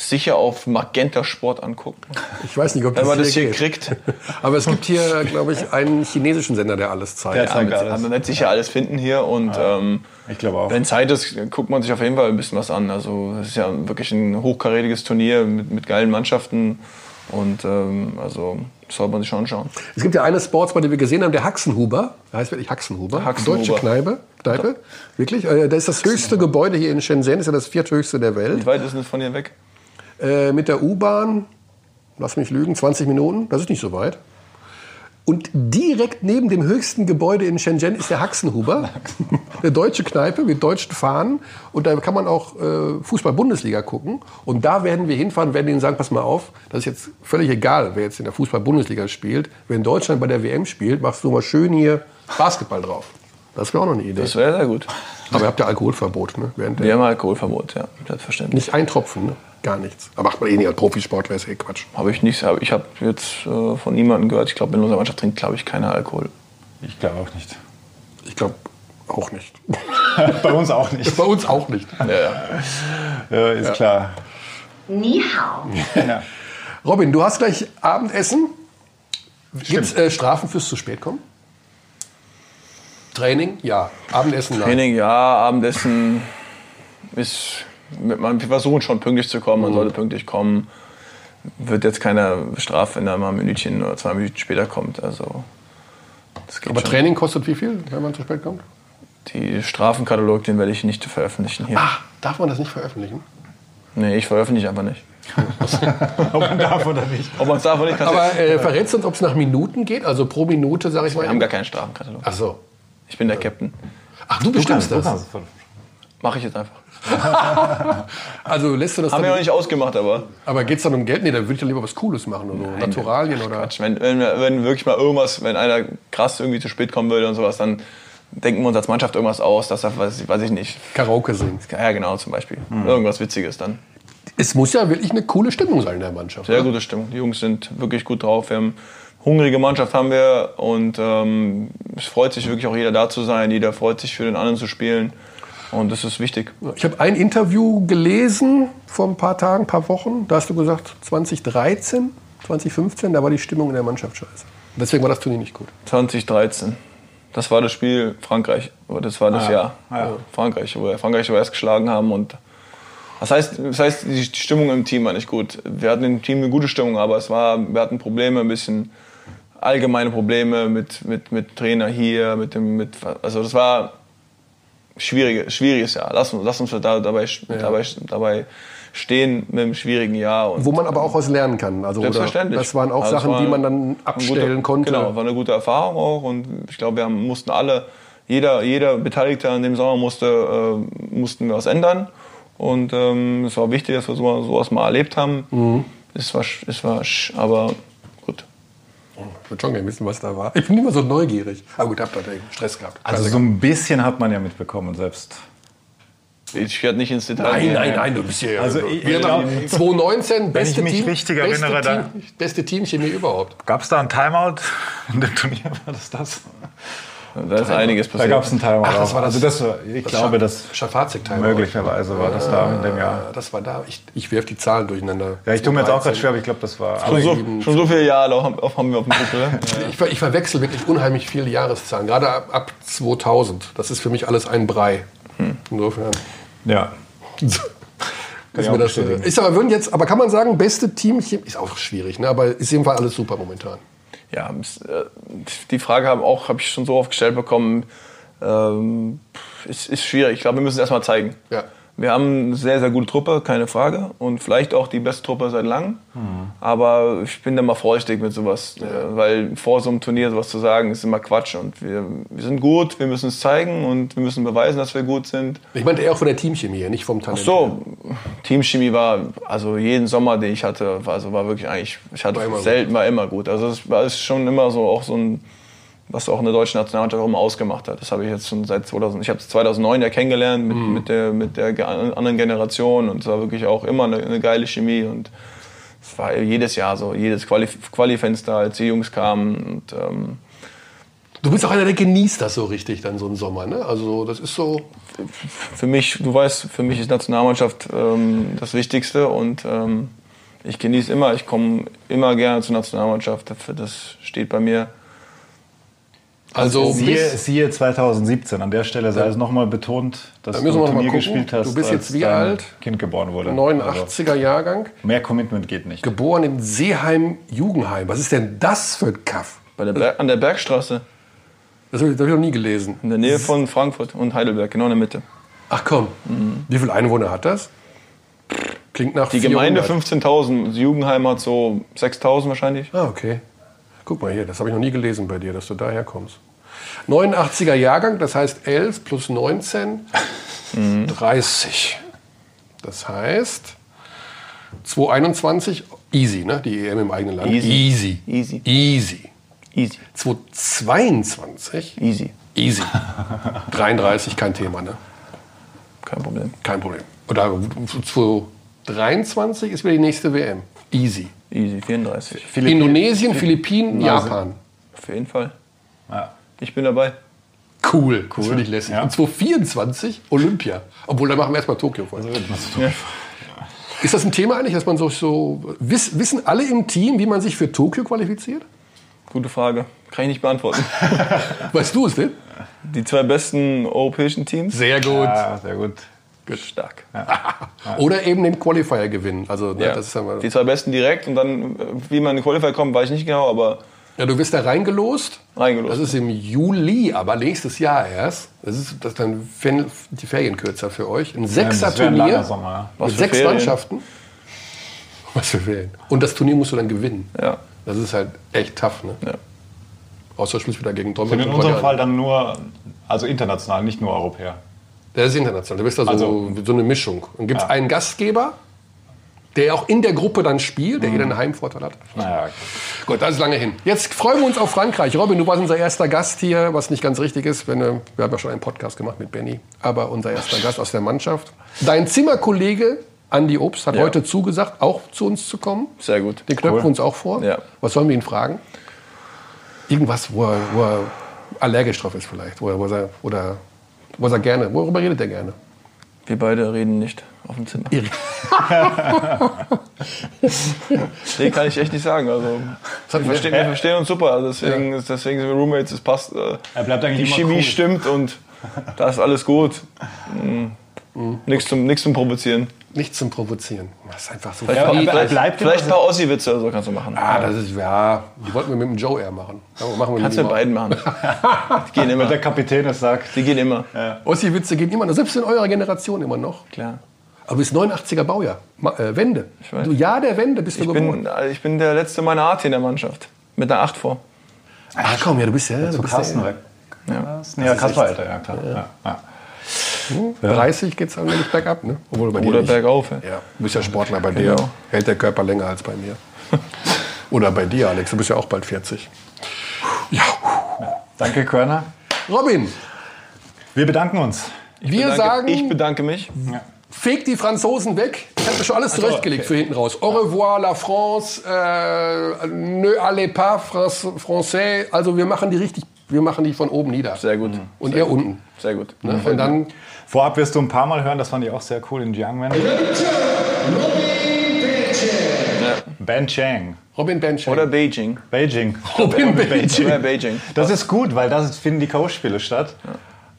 sicher auf Magenta Sport angucken. Ich weiß nicht, ob das, Wenn man das hier geht. kriegt. [laughs] Aber es gibt hier, glaube ich, einen chinesischen Sender, der alles zeigt. Der zeigt ja, alles. Man wird sicher alles finden hier und ja, ähm, ich glaube auch. Wenn Zeit ist, guckt man sich auf jeden Fall ein bisschen was an. Also es ist ja wirklich ein hochkarätiges Turnier mit, mit geilen Mannschaften und ähm, also sollte man sich schon anschauen. Es gibt ja eine Sportsbar, die wir gesehen haben, der Haxenhuber. Der heißt wirklich Haxenhuber. Haxenhuber. Deutsche Kneipe. Kneipe. Wirklich. Äh, das ist das höchste Gebäude hier in Shenzhen. Das ist ja das vierthöchste der Welt. Wie weit ist es von hier weg? Äh, mit der U-Bahn, lass mich lügen, 20 Minuten. Das ist nicht so weit. Und direkt neben dem höchsten Gebäude in Shenzhen ist der Haxenhuber, [laughs] eine deutsche Kneipe mit deutschen Fahnen. Und da kann man auch äh, Fußball-Bundesliga gucken. Und da werden wir hinfahren, werden ihnen sagen, pass mal auf, das ist jetzt völlig egal, wer jetzt in der Fußball-Bundesliga spielt. Wenn Deutschland bei der WM spielt, machst du mal schön hier Basketball drauf. Das wäre auch noch eine Idee. Das wäre sehr gut. Aber ihr habt ja Alkoholverbot, ne? Während wir haben Alkoholverbot, ja, selbstverständlich. Nicht ein Tropfen, ne? Gar nichts. Aber macht man eh nicht als Profisportler, ist eh Quatsch. Habe ich nicht. Ich habe jetzt äh, von niemandem gehört. Ich glaube, in unserer Mannschaft trinkt, glaube ich, keiner Alkohol. Ich glaube auch nicht. Ich glaube auch nicht. [laughs] Bei uns auch nicht. Bei uns auch nicht. Ja, ja. ist ja. klar. Ni hao. Ja. Robin, du hast gleich Abendessen. Gibt es äh, Strafen fürs zu spät kommen? Training? Ja. Abendessen? Nein. Training, ja. Abendessen ist wir versuchen schon pünktlich zu kommen, man mhm. sollte pünktlich kommen. Wird jetzt keiner bestraft, wenn er mal ein Minütchen oder zwei Minuten später kommt. Also, Aber schon. Training kostet wie viel, wenn man zu spät kommt? Die Strafenkatalog, den werde ich nicht veröffentlichen hier. Ach, darf man das nicht veröffentlichen? Nee, ich veröffentliche einfach nicht. [laughs] ob man darf oder nicht. Ob man es darf oder nicht. Aber äh, verrätst du uns, ob es nach Minuten geht? Also pro Minute, sage ich mal. Wir haben gar keinen Strafenkatalog. Ach so. Ich bin der Captain. Ach, du bestimmst das? Mache ich jetzt einfach. [laughs] also lässt du das Haben wir noch nicht ausgemacht, aber. Aber geht es dann um Geld? Nee, dann würde ich dann lieber was Cooles machen oder so. Naturalien oder. Quatsch. Wenn, wenn, wenn wirklich mal irgendwas, wenn einer krass irgendwie zu spät kommen würde und sowas, dann denken wir uns als Mannschaft irgendwas aus, dass er, weiß, weiß ich nicht. Karaoke singt. Ja, genau, zum Beispiel. Mhm. Irgendwas Witziges dann. Es muss ja wirklich eine coole Stimmung sein in der Mannschaft. Sehr oder? gute Stimmung. Die Jungs sind wirklich gut drauf. Wir haben hungrige Mannschaft haben wir und ähm, es freut sich wirklich auch jeder da zu sein. Jeder freut sich für den anderen zu spielen. Und das ist wichtig. Ich habe ein Interview gelesen vor ein paar Tagen, ein paar Wochen. Da hast du gesagt, 2013, 2015, da war die Stimmung in der Mannschaft scheiße. Deswegen war das Turnier nicht gut. 2013. Das war das Spiel Frankreich. Das war das ah, Jahr. Ah, ja. Frankreich, wo wir Frankreich erst geschlagen haben. Und das heißt, das heißt, die Stimmung im Team war nicht gut. Wir hatten im Team eine gute Stimmung, aber es war, wir hatten Probleme, ein bisschen allgemeine Probleme mit, mit, mit Trainer hier, mit dem, mit, also das war schwierige, schwieriges Jahr. Lass uns, lass uns da, dabei, ja. dabei, dabei stehen mit einem schwierigen Jahr. Und Wo man aber auch was lernen kann. Also, Selbstverständlich. das waren auch also Sachen, war die man dann abstellen gute, konnte. Genau, war eine gute Erfahrung auch. Und ich glaube, wir haben, mussten alle, jeder, jeder Beteiligte an dem Sommer musste, äh, mussten wir was ändern. Und ähm, es war wichtig, dass wir so, sowas mal erlebt haben. Mhm. Es war, es war, aber ich würde schon gerne wissen, was da war. Ich bin immer so neugierig. Aber gut, habt ihr Stress gehabt. Also so ein bisschen hat man ja mitbekommen, selbst Ich werde nicht ins Detail Nein, gehen. nein, nein, du bist hier. Also ich- wir ich haben glaub, 2019, beste mich Team, richtig beste erinnere, da- Team, beste Teamchemie überhaupt. Gab es da ein Timeout in dem Turnier? War das das? Da ist einiges Da passiert. gab es ein Timeout. Ach, das war das- also das, war- ich glaube, das Schafazik-Teil. möglicherweise war das da in dem Jahr. Das war da. Ich, ich werfe die Zahlen durcheinander. Ja, ich tue mir jetzt auch 2013. gerade schwer, aber ich glaube, das war. Schon so, schon so viele Jahre haben wir auf dem Buckel. [laughs] Ich, ich verwechsel wirklich unheimlich viele Jahreszahlen, gerade ab, ab 2000. Das ist für mich alles ein Brei. Insofern. Ja. [laughs] Ist, ich mir auch das, bestätigen. ist aber würden jetzt, aber kann man sagen, beste Team ist auch schwierig, ne? aber ist jedenfalls alles super momentan. Ja, äh, die Frage habe auch habe ich schon so oft gestellt bekommen. Ähm, ist, ist schwierig. Ich glaube, wir müssen es erstmal zeigen. Ja. Wir haben eine sehr, sehr gute Truppe, keine Frage. Und vielleicht auch die beste Truppe seit langem. Aber ich bin da mal vorsichtig mit sowas. Äh, weil vor so einem Turnier sowas zu sagen, ist immer Quatsch. Und wir, wir sind gut, wir müssen es zeigen und wir müssen beweisen, dass wir gut sind. Ich meinte eher von der Teamchemie, nicht vom Talent. So, Teamchemie war, also jeden Sommer, den ich hatte, war, also war wirklich eigentlich, ich hatte selten, war immer gut. Also es war ist schon immer so auch so ein, was auch eine deutsche Nationalmannschaft auch immer ausgemacht hat. Das habe ich jetzt schon seit 2000, ich habe es 2009 ja kennengelernt mit, Mhm. mit, der, mit der anderen Generation und es war wirklich auch immer eine, eine geile Chemie und es war jedes Jahr so, jedes Quali- Quali-Fenster, als die Jungs kamen und ähm, Du bist auch einer, der genießt das so richtig dann so einen Sommer. Ne? Also das ist so. für mich, du weißt, für mich ist Nationalmannschaft ähm, das Wichtigste und ähm, ich genieße immer, ich komme immer gerne zur Nationalmannschaft. Dafür, das steht bei mir. Also Siehe, bis, siehe 2017. An der Stelle sei es nochmal betont, dass Da du Turnier gucken. gespielt hast. Du bist jetzt als wie alt? Kind geboren wurde. 89er Jahrgang, Also, mehr Commitment geht nicht. geboren im Seeheim-Jugendheim. Was ist denn das für ein Kaff? Bei der an der Bergstraße, Das habe ich, hab ich noch nie gelesen. in der Nähe von Frankfurt und Heidelberg, genau in der Mitte. Ach komm, wie viele Einwohner hat das? Klingt nach Die 400. Gemeinde 15.000, das Jugendheim hat so 6.000 wahrscheinlich. Ah, okay. Guck mal hier, das habe ich noch nie gelesen bei dir, dass du daher kommst. 89er Jahrgang, das heißt 11 plus 19, 30. Das heißt 221, easy, ne? Die EM im eigenen Land. Easy. Easy. Easy. Easy. Easy. 222, Easy. easy. [laughs] 33, kein Thema, ne? Kein Problem. Kein Problem. Oder 223 ist wieder die nächste WM. Easy. Easy, 34. Indonesien, Philippinen, Also- Japan. Auf jeden Fall. Ja. Ich bin dabei. Cool, das finde ich lässig. Ja. Und 2024 Olympia. Obwohl, da machen wir erstmal Tokio vor. Ist das ein Thema eigentlich, dass man so, so wiss, wissen alle im Team, wie man sich für Tokio qualifiziert? Gute Frage. Kann ich nicht beantworten. [laughs] Weißt du es, Phil? Die zwei besten europäischen Teams. Sehr gut. Ja, sehr gut. Stark. [laughs] Oder eben den Qualifier gewinnen. Also, ne, Ja. das ist mal, die zwei besten direkt und dann, wie man in den Qualifier kommt, weiß ich nicht genau, aber ja, du wirst da reingelost. Reingelost. Das ist im Juli, aber nächstes Jahr erst. Das ist, das ist dann Fen- die Ferien kürzer für euch. Ein Sechser-Turnier Sommer. ja. Was mit sechs Ferien? Mannschaften. [laughs] Was für Ferien. Und das Turnier musst du dann gewinnen. ja. Das ist halt echt tough, ne? ja. Außer du spielst wieder gegen Und Dortmund. in unserem. Fall dann nur, also international, nicht nur Europäer. Der ist international. Du bist da so, Also- so eine Mischung. Dann gibt es Ja. einen Gastgeber, der auch in der Gruppe dann spielt, der jeder einen Heimvorteil hat. Naja, Gut, das ist lange hin. Jetzt freuen wir uns auf Frankreich. Robin, du warst unser erster Gast hier, was nicht ganz richtig ist. Wenn, äh, wir haben ja schon einen Podcast gemacht mit Benny, aber unser erster Gast aus der Mannschaft. Dein Zimmerkollege Andi Obst hat Ja. heute zugesagt, auch zu uns zu kommen. Sehr gut. Den knöpfen Cool. wir uns auch vor. Ja. Was sollen wir ihn fragen? Irgendwas, wo er, wo er allergisch drauf ist vielleicht. Wo er, wo er, oder was er gerne, worüber redet er gerne? Wir beide reden nicht auf dem Zimmer. [laughs] nee, kann ich echt nicht sagen. Also, wir, verstehen, wir verstehen uns super. Also deswegen, deswegen sind wir Roommates. Es passt. Äh, Er bleibt eigentlich die immer Chemie cool. stimmt und da ist alles gut. Mhm. [laughs] Nichts zum, nichts zum Provozieren. Nichts zum Provozieren. Das ist einfach so Vielleicht, Ja, ein aber paar- bleibt vielleicht immer ein paar Ossi-Witze oder so kannst du machen. Ah, das ist, ja, die wollten wir mit dem Joe Air machen. Ja, machen wir Kannst du mit beiden machen. [laughs] Die gehen immer. Wenn der Kapitän es sagt. Die gehen immer. Ossi-Witze gehen immer noch, selbst in eurer Generation immer noch. Klar. Aber du bist 89er Baujahr, äh, Wende. Du Jahr der Wende bist du Ich geboren. bin, ich bin der letzte meiner Art in der Mannschaft. Mit einer 8 vor. Ach komm, ja, du bist ja, du bist Carsten ja weg. Ja. Ja, Carsten war älter, ja klar. Ja. Ja. 30 geht's dann nämlich bergab, ne? Obwohl bei dir Oder nicht. bergauf. Ja. Ja, du bist ja Sportler bei dir. Genau. Hält der Körper länger als bei mir. [laughs] Oder bei dir, Alex. Du bist ja auch bald 40. Ja. Danke, Körner. Robin, Wir bedanken uns Wir Danke. sagen, Ich bedanke mich. fegt die Franzosen weg. Ich habe mir schon alles zurechtgelegt für hinten raus. Au revoir, la France, äh, ne allez pas, France, français. Also wir machen die richtig, wir machen die von oben nieder. Sehr gut. Und ihr unten. Sehr gut. Ne? Und dann Vorab wirst du ein paar Mal hören, das fand ich auch sehr cool in Jiangmen. Ben Chang. Robin Bench. Oder Beijing. Beijing. Robin Beijing. Oder Beijing. Das ist gut, weil da finden die Coach-Spiele statt.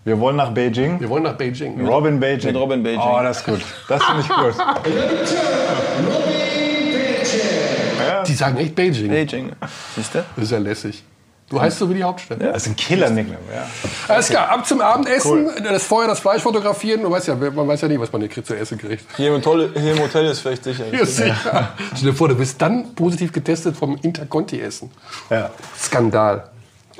Wir wollen nach Beijing. Wir wollen nach Beijing. Robin Beijing. Mit Robin Beijing. Oh, das ist gut. Das finde ich gut. Die sagen echt Beijing. Beijing. Siehst du? Das ist ja lässig. Du heißt so wie die Hauptstadt. Das ist ein Killer-Nickname, ja. Alles klar, ab zum Abendessen, das Feuer, das Fleisch fotografieren. Du weißt ja, man weiß ja nie, was man hier zu essen kriegt. Hier im, Hotel, hier im Hotel ist vielleicht sicher. Ja, sicher. Stell dir vor, du bist dann positiv getestet vom Interconti-Essen. ja. Skandal.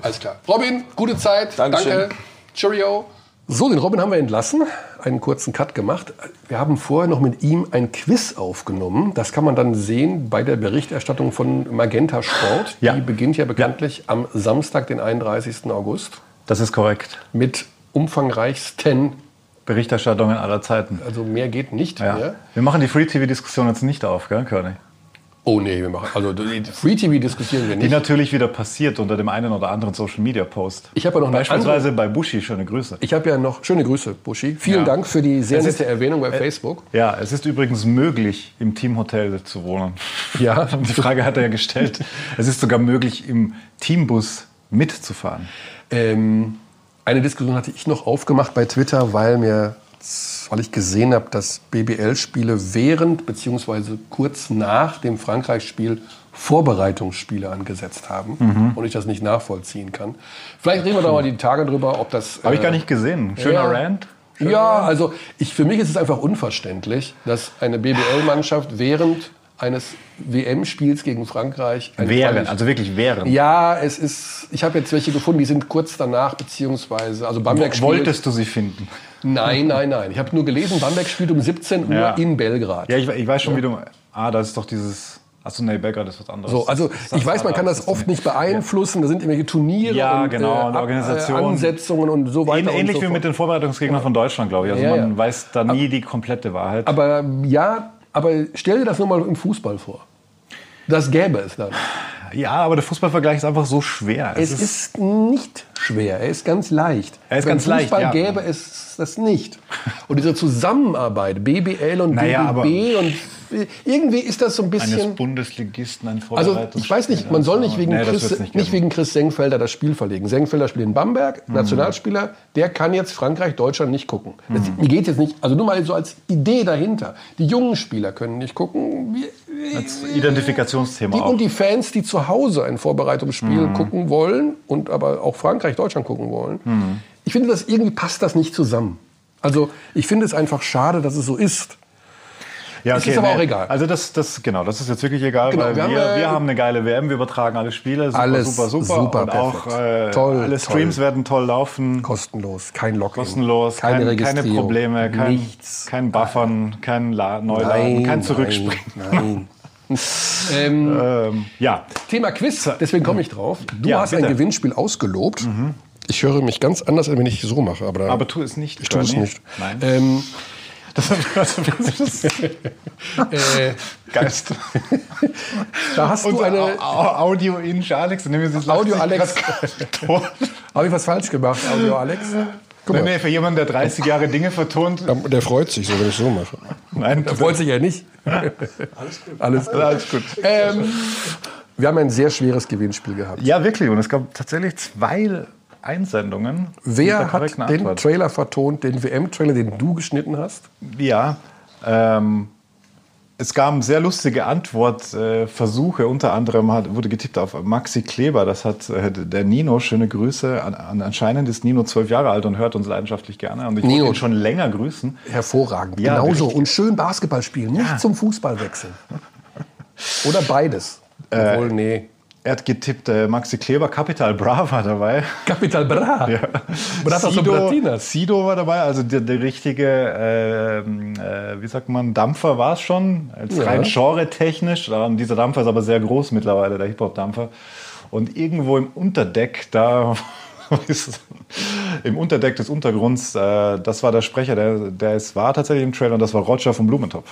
Alles klar. Robin, gute Zeit. Dankeschön. Danke. Cheerio. So, den Robin haben wir entlassen, einen kurzen Cut gemacht. Wir haben vorher noch mit ihm ein Quiz aufgenommen. Das kann man dann sehen bei der Berichterstattung von Magenta Sport. Ja. Die beginnt ja bekanntlich am Samstag, den 31. August, Das ist korrekt. mit umfangreichsten, Berichterstattungen aller Zeiten. also mehr geht nicht Ja. mehr. Wir machen die Free-TV-Diskussion jetzt nicht auf, gell, Körny? Oh nee, wir machen, also die Free TV diskutieren wir Die nicht. natürlich wieder passiert unter dem einen oder anderen Social-Media-Post. Ich habe ja noch eine Beispielsweise bei Bushi, schöne Grüße. Ich habe ja noch schöne Grüße, Buschi. Vielen Ja. Dank für die sehr Es ist- nette Erwähnung bei Facebook. Ja, es ist übrigens möglich, im Teamhotel zu wohnen. Ja. [laughs] Die Frage hat er ja gestellt. Es ist sogar möglich, im Teambus mitzufahren. Ähm, eine Diskussion hatte ich noch aufgemacht bei Twitter, weil mir, weil ich gesehen habe, dass BBL-Spiele während bzw. kurz nach dem Frankreich-Spiel Vorbereitungsspiele angesetzt haben Mhm. und ich das nicht nachvollziehen kann. Vielleicht reden wir da mal die Tage drüber, ob das. Habe ich äh, gar nicht gesehen. Schöner ja. Rant. Ja, also ich, für mich ist es einfach unverständlich, dass eine BBL-Mannschaft während eines WM-Spiels gegen Frankreich Quali- also wirklich während. ja, es ist. Ich habe jetzt welche gefunden, die sind kurz danach beziehungsweise also Bamberg spielt. Wolltest du sie finden? Nein, nein, nein. Ich habe nur gelesen, Bamberg spielt um 17 Uhr Ja. in Belgrad. Ja, ich, ich weiß schon, wie du. Ah, das ist doch dieses. Achso, nee, Belgrad ist was anderes. So, also ich weiß, man kann das oft nicht beeinflussen. Da sind irgendwelche Turniere Ja, und, genau, und Ab- Organisationen. Ansetzungen und so weiter. Ähn- Ähnlich und so wie mit fort. den Vorbereitungsgegnern von Deutschland, glaube ich. Also Ja, man ja. weiß da nie die komplette Wahrheit. Aber ja, aber stell dir das nur mal im Fußball vor. Das gäbe es dann. Ja, aber der Fußballvergleich ist einfach so schwer. Es ist nicht schwer, er ist ganz leicht. Er ist Beim ganz leicht, Fußball ja. gäbe es das nicht. Und diese Zusammenarbeit, BBL und Naja, BBB und irgendwie ist das so ein bisschen. eines Bundesligisten ein Also ich weiß nicht, man soll nicht wegen, nee, das Chris, nicht, nicht wegen Chris Senkfelder das Spiel verlegen. Senkfelder spielt in Bamberg, Mhm. Nationalspieler, der kann jetzt Frankreich, Deutschland nicht gucken. Das, mir geht jetzt nicht, also nur mal so als Idee dahinter. Die jungen Spieler können nicht gucken. Wir, Als Identifikationsthema die, auch. und die Fans, die zu Hause ein Vorbereitungsspiel Mhm. gucken wollen und aber auch Frankreich, Deutschland gucken wollen. Mhm. Ich finde, das irgendwie passt das nicht zusammen. Also ich finde es einfach schade, dass es so ist. ja, es ist aber auch egal. Also das, das, genau, das ist jetzt wirklich egal, Genau, weil wir wir, haben, wir, äh, haben eine geile WM, wir übertragen alle Spiele, super, Alles super, super. super, und auch äh, Toll, alle Streams toll. werden toll laufen. Kostenlos, kein Login. Kostenlos, keine kein, keine Probleme, kein, nichts. kein Buffern, kein La Neuladen, kein Zurückspringen. Nein. nein. [laughs] ähm, Ähm, ja, Thema Quiz, deswegen komme ich drauf. Du Ja, hast ein bitte. Mhm. Gewinnspiel ausgelobt. Ich höre mich ganz anders, als wenn ich so mache. Aber, aber tu es nicht. ich tue es nicht. Nein. Ähm, [laughs] Das, das, das, [laughs] äh, Geist. da hast du eine. Au- Au- Audio in Alex. Audio Alex. Habe ich was falsch gemacht, Audio Alex? Guck mal. nee, für jemanden, der 30 Jahre Dinge vertont. Der freut sich so, wenn ich so mache. Nein, Der freut sich ja nicht. Alles gut. Alles gut. Alles gut. Ähm, wir haben ein sehr schweres Gewinnspiel gehabt. Ja, wirklich. Und es gab tatsächlich zwei Einsendungen. Wer hat den. Trailer vertont, den WM-Trailer, den du geschnitten hast? Ja. Ähm, es gab sehr lustige Antwortversuche. Unter anderem hat, wurde getippt auf Maxi Kleber. Das hat äh, der Nino. Schöne Grüße. An, an, anscheinend ist Nino zwölf Jahre alt und hört uns leidenschaftlich gerne. Und ich Nino. wollte ihn schon länger grüßen. Hervorragend. Ja, Genauso. Und schön Basketball spielen, nicht Ja. zum Fußball wechseln. Oder beides. Obwohl, nee. Er hat getippt, äh, Maxi Kleber, Capital Bra war dabei. Capital Bra. [laughs] Ja. Und Bratinas. Sido war dabei, also der, der richtige, ähm, äh, wie sagt man, Dampfer war es schon, als Ja. rein genre-technisch. Dieser Dampfer ist aber sehr groß mittlerweile, der Hip-Hop-Dampfer. Und irgendwo im Unterdeck, da [laughs] im Unterdeck des Untergrunds. Äh, das war der Sprecher, der, der es war tatsächlich im Trailer und das war Roger vom Blumentopf.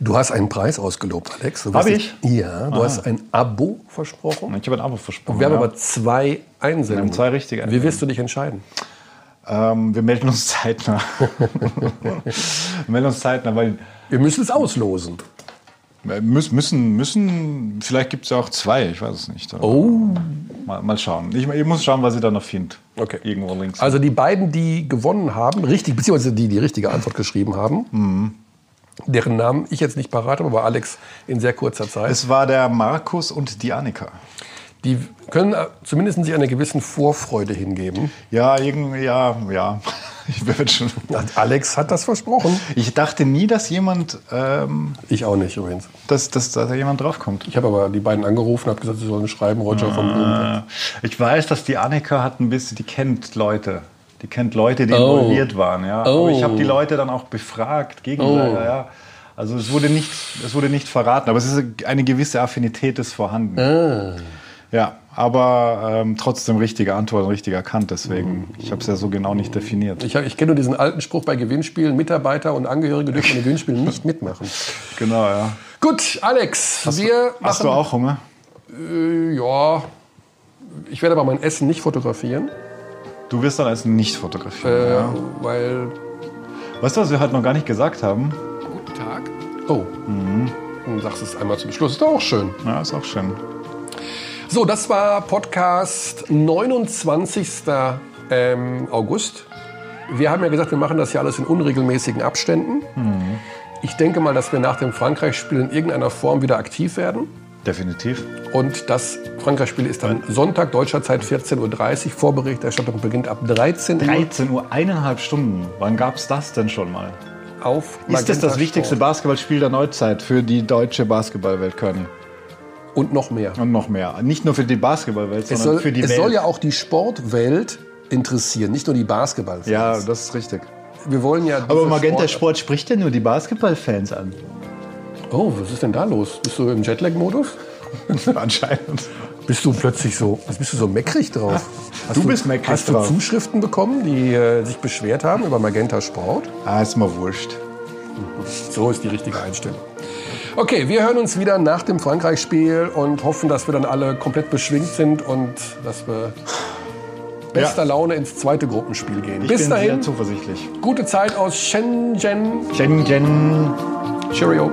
Du hast einen Preis ausgelobt, Alex. Du Hab wirst ich? Ja, du hast ein Abo versprochen. Ich habe ein Abo versprochen. Wir haben ja. aber zwei Einsendungen. Wir haben zwei richtige Wie wirst du dich entscheiden? ähm, wir melden uns zeitnah. [laughs] wir melden uns zeitnah, weil Wir müssen es auslosen. Wir müssen, müssen, müssen vielleicht gibt es ja auch zwei, ich weiß es nicht. Oh. Mal, mal schauen. Ich, ich muss schauen, was ich da noch finde. Okay. Irgendwo links. Also die beiden, die gewonnen haben, richtig, beziehungsweise die die richtige Antwort geschrieben haben, Mhm. deren Namen ich jetzt nicht parat habe, aber Alex in sehr kurzer Zeit, es war der Markus und die Annika. die können äh, zumindest sich einer gewissen Vorfreude hingeben. Ja, irgendwie, ja, ja. Ich, werd schon, [laughs] Alex hat das versprochen. ich dachte nie, dass jemand, ähm, Ich auch nicht übrigens. dass, dass, dass da jemand draufkommt. Ich habe aber die beiden angerufen, habe gesagt, sie sollen schreiben, Roger von Blumen. Äh, Ich weiß, dass die Annika hat ein bisschen, die kennt Leute. Die kennt Leute, die Oh. involviert waren. Ja. Oh. Aber ich habe die Leute dann auch befragt gegenseitig. Oh. Ja. Also es wurde, nicht, es wurde nicht verraten, aber es ist eine gewisse Affinität ist vorhanden. Ah. Ja, aber ähm, trotzdem richtige Antwort, richtig erkannt. Deswegen, ich habe es ja so genau nicht definiert. Ich, ich kenne nur diesen alten Spruch bei Gewinnspielen, Mitarbeiter und Angehörige dürfen in Gewinnspielen nicht mitmachen. [laughs] Genau, ja. Gut, Alex, wir Hast machen... du auch Hunger? Äh, ja, ich werde aber mein Essen nicht fotografieren, Du wirst dann als nicht fotografieren. äh, ja. weil... Weißt du, was wir heute noch gar nicht gesagt haben? Guten Tag. Oh, sagst du es einmal zum Schluss. Ist doch auch schön. Ja, ist auch schön. So, das war Podcast 29. Ähm, August. Wir haben ja gesagt, wir machen das ja alles in unregelmäßigen Abständen. Ich denke mal, dass wir nach dem Frankreich-Spiel in irgendeiner Form wieder aktiv werden. Definitiv. Und das Frankreich-Spiel ist dann Sonntag, deutscher Zeit 14.30 Uhr. Vorberichterstattung beginnt ab 13 Uhr 13 Uhr, eineinhalb Stunden. Wann gab es das denn schon mal? auf Ist das das wichtigste. Basketballspiel der Neuzeit für die deutsche Basketballwelt, Körny? Und noch mehr. Und noch mehr. Nicht nur für die Basketballwelt, Es, sondern soll, für die es Welt. soll ja auch die Sportwelt interessieren, nicht nur die Basketballfans. ja, das ist richtig. Wir wollen ja. Aber Magenta Sport- Sport spricht ja nur die Basketballfans an. Oh, was ist denn da los? Bist du im Jetlag-Modus? [laughs] Anscheinend. Bist du plötzlich so, was bist du so meckrig drauf? Hast Du bist meckrig Hast du drauf. Zuschriften bekommen, die äh, sich beschwert haben über Magenta Sport? Ah, ist mal wurscht. So ist die richtige Einstellung. Okay, wir hören uns wieder nach dem Frankreich-Spiel und hoffen, dass wir dann alle komplett beschwingt sind und dass wir bester Laune ins zweite Gruppenspiel gehen. Ich Bis bin dahin, sehr zuversichtlich. gute Zeit aus Shenzhen. Shenzhen. Cheerio.